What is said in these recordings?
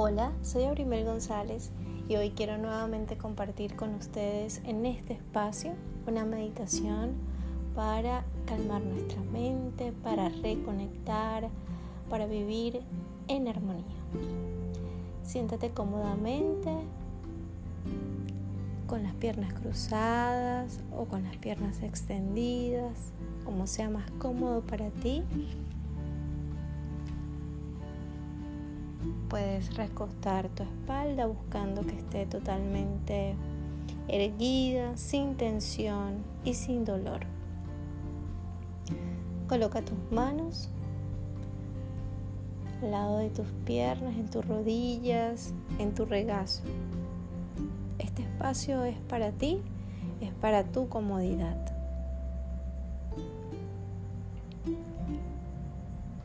Hola, soy Aurimel González y hoy quiero nuevamente compartir con ustedes en este espacio una meditación para calmar nuestra mente, para reconectar, para vivir en armonía. Siéntate cómodamente con las piernas cruzadas o con las piernas extendidas, como sea más cómodo para ti. Puedes recostar tu espalda buscando que esté totalmente erguida, sin tensión y sin dolor. Coloca tus manos al lado de tus piernas, en tus rodillas, en tu regazo. Este espacio es para ti, es para tu comodidad.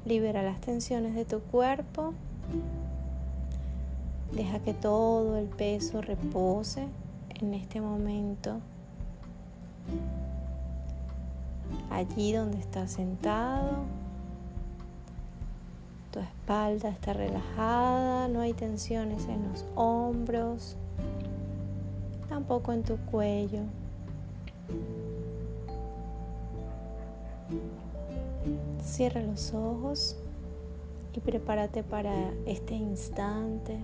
Libera las tensiones de tu cuerpo Deja que todo el peso repose en este momento. Allí donde estás sentado, tu espalda está relajada, no hay tensiones en los hombros, tampoco en tu cuello. Cierra los ojos y prepárate para este instante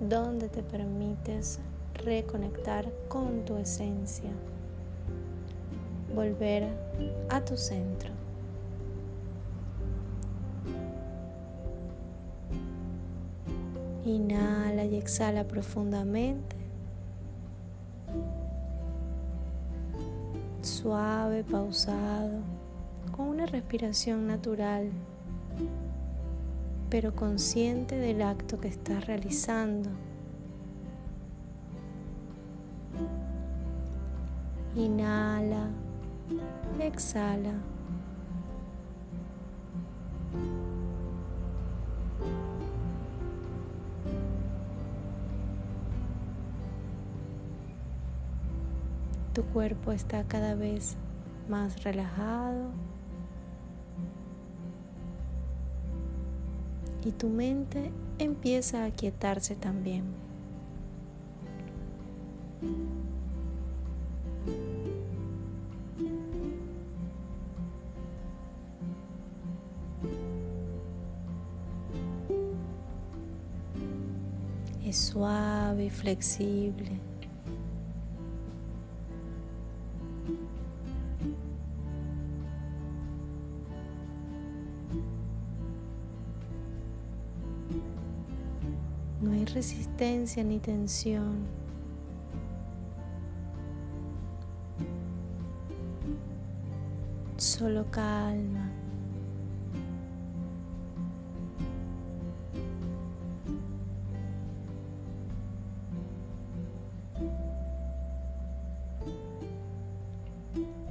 donde te permites reconectar con tu esencia, volver a tu centro. Inhala y exhala profundamente. Suave, pausado, con una respiración natural pero consciente del acto que estás realizando. Inhala, exhala. Tu cuerpo está cada vez más relajado. Y tu mente empieza a quietarse también. Es suave y flexible. Resistencia ni tensión. Solo calma.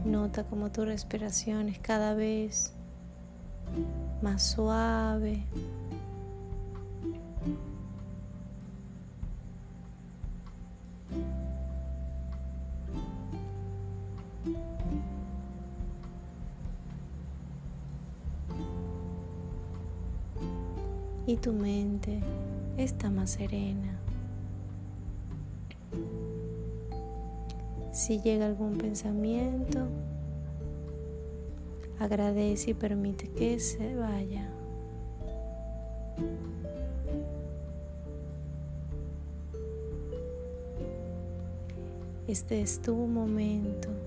Nota como tu respiración es cada vez más suave, y tu mente está más serena. Si llega algún pensamiento, agradece y permite que se vaya. Este es tu momento.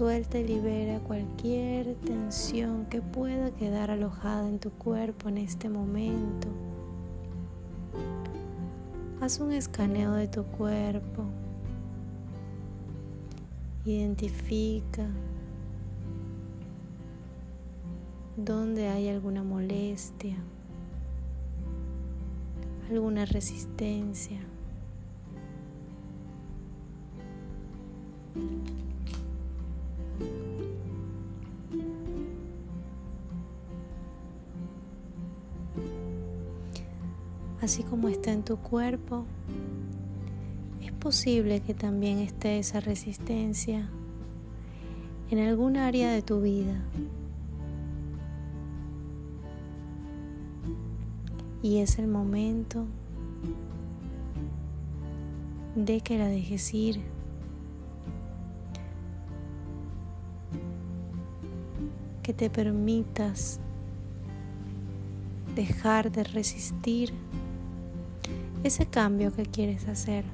Suelta y libera cualquier tensión que pueda quedar alojada en tu cuerpo en este momento. Haz un escaneo de tu cuerpo. Identifica dónde hay alguna molestia, alguna resistencia. Así como está en tu cuerpo, es posible que también esté esa resistencia en algún área de tu vida. Y es el momento de que la dejes ir. Que te permitas dejar de resistir ese cambio que quieres hacer.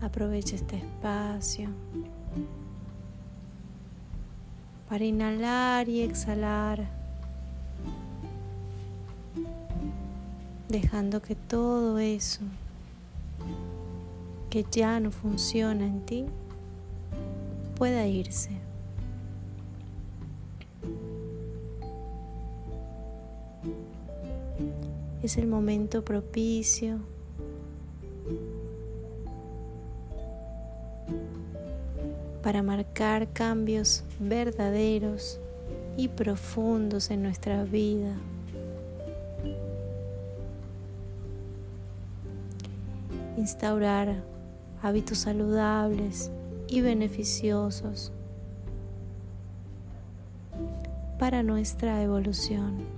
Aprovecha este espacio para inhalar y exhalar, dejando que todo eso que ya no funciona en ti pueda irse. Es el momento propicio para marcar cambios verdaderos y profundos en nuestra vida. Instaurar hábitos saludables y beneficiosos para nuestra evolución.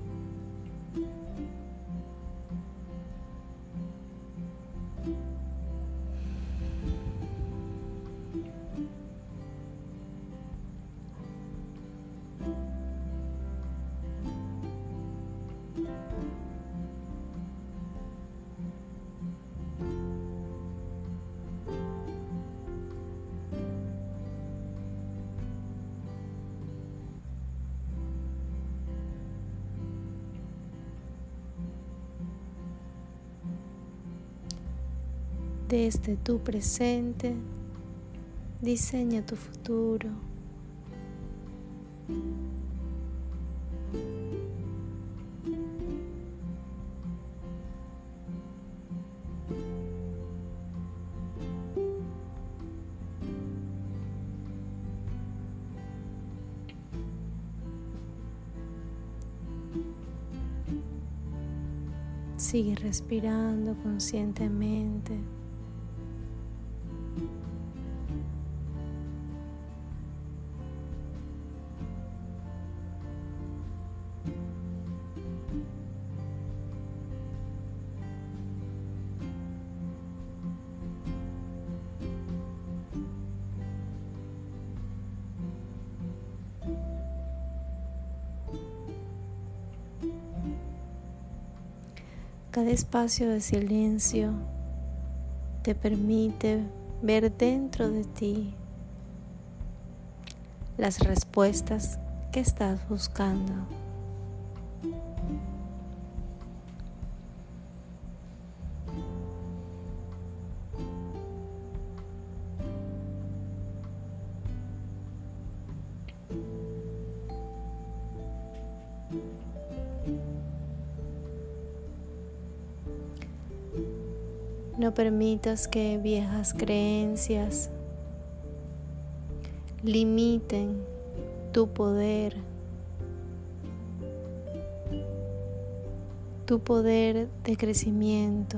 Desde tu presente, diseña tu futuro. Sigue respirando conscientemente. Cada espacio de silencio te permite ver dentro de ti las respuestas que estás buscando. No permitas que viejas creencias limiten tu poder, tu poder de crecimiento.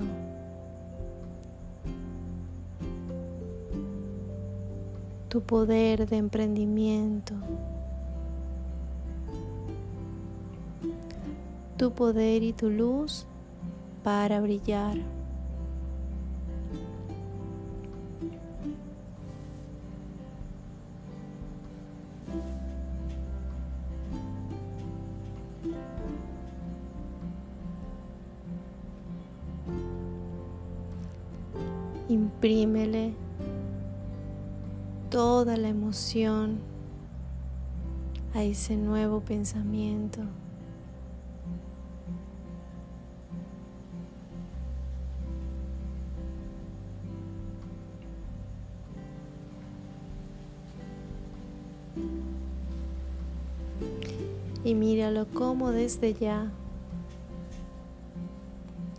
tu poder de emprendimiento, tu poder y tu luz para brillar. Toda la emoción a ese nuevo pensamiento. y míralo como desde ya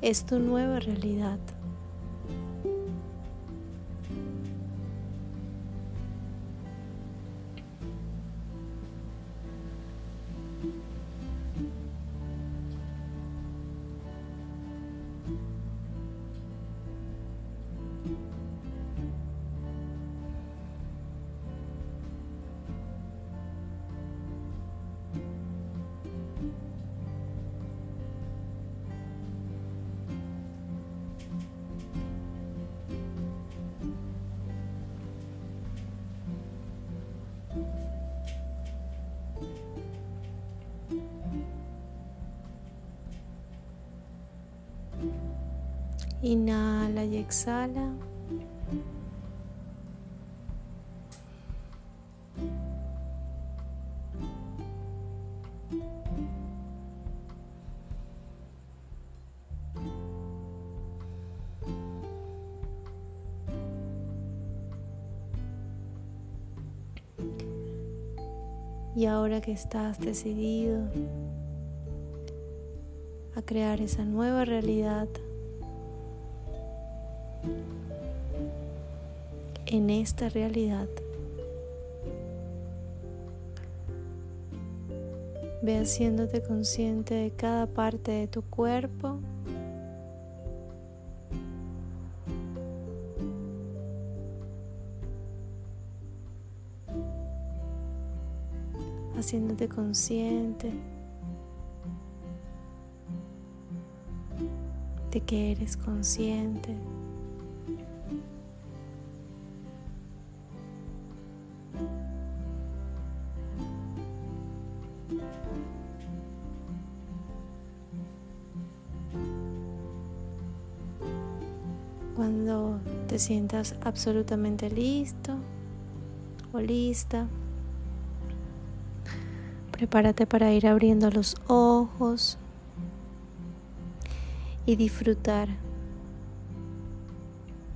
es tu nueva realidad. Inhala y exhala. Y ahora que estás decidido a crear esa nueva realidad, en esta realidad. Ve haciéndote consciente de cada parte de tu cuerpo. Haciéndote consciente de que eres consciente. Te sientas absolutamente listo o lista, prepárate para ir abriendo los ojos y disfrutar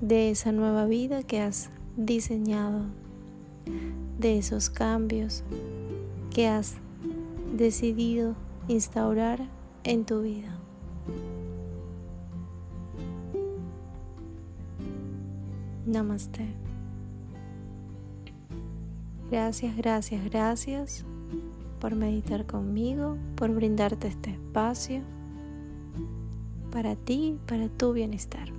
de esa nueva vida que has diseñado, de esos cambios que has decidido instaurar en tu vida. Namaste. Gracias, gracias, gracias por meditar conmigo, por brindarte este espacio para ti, para tu bienestar.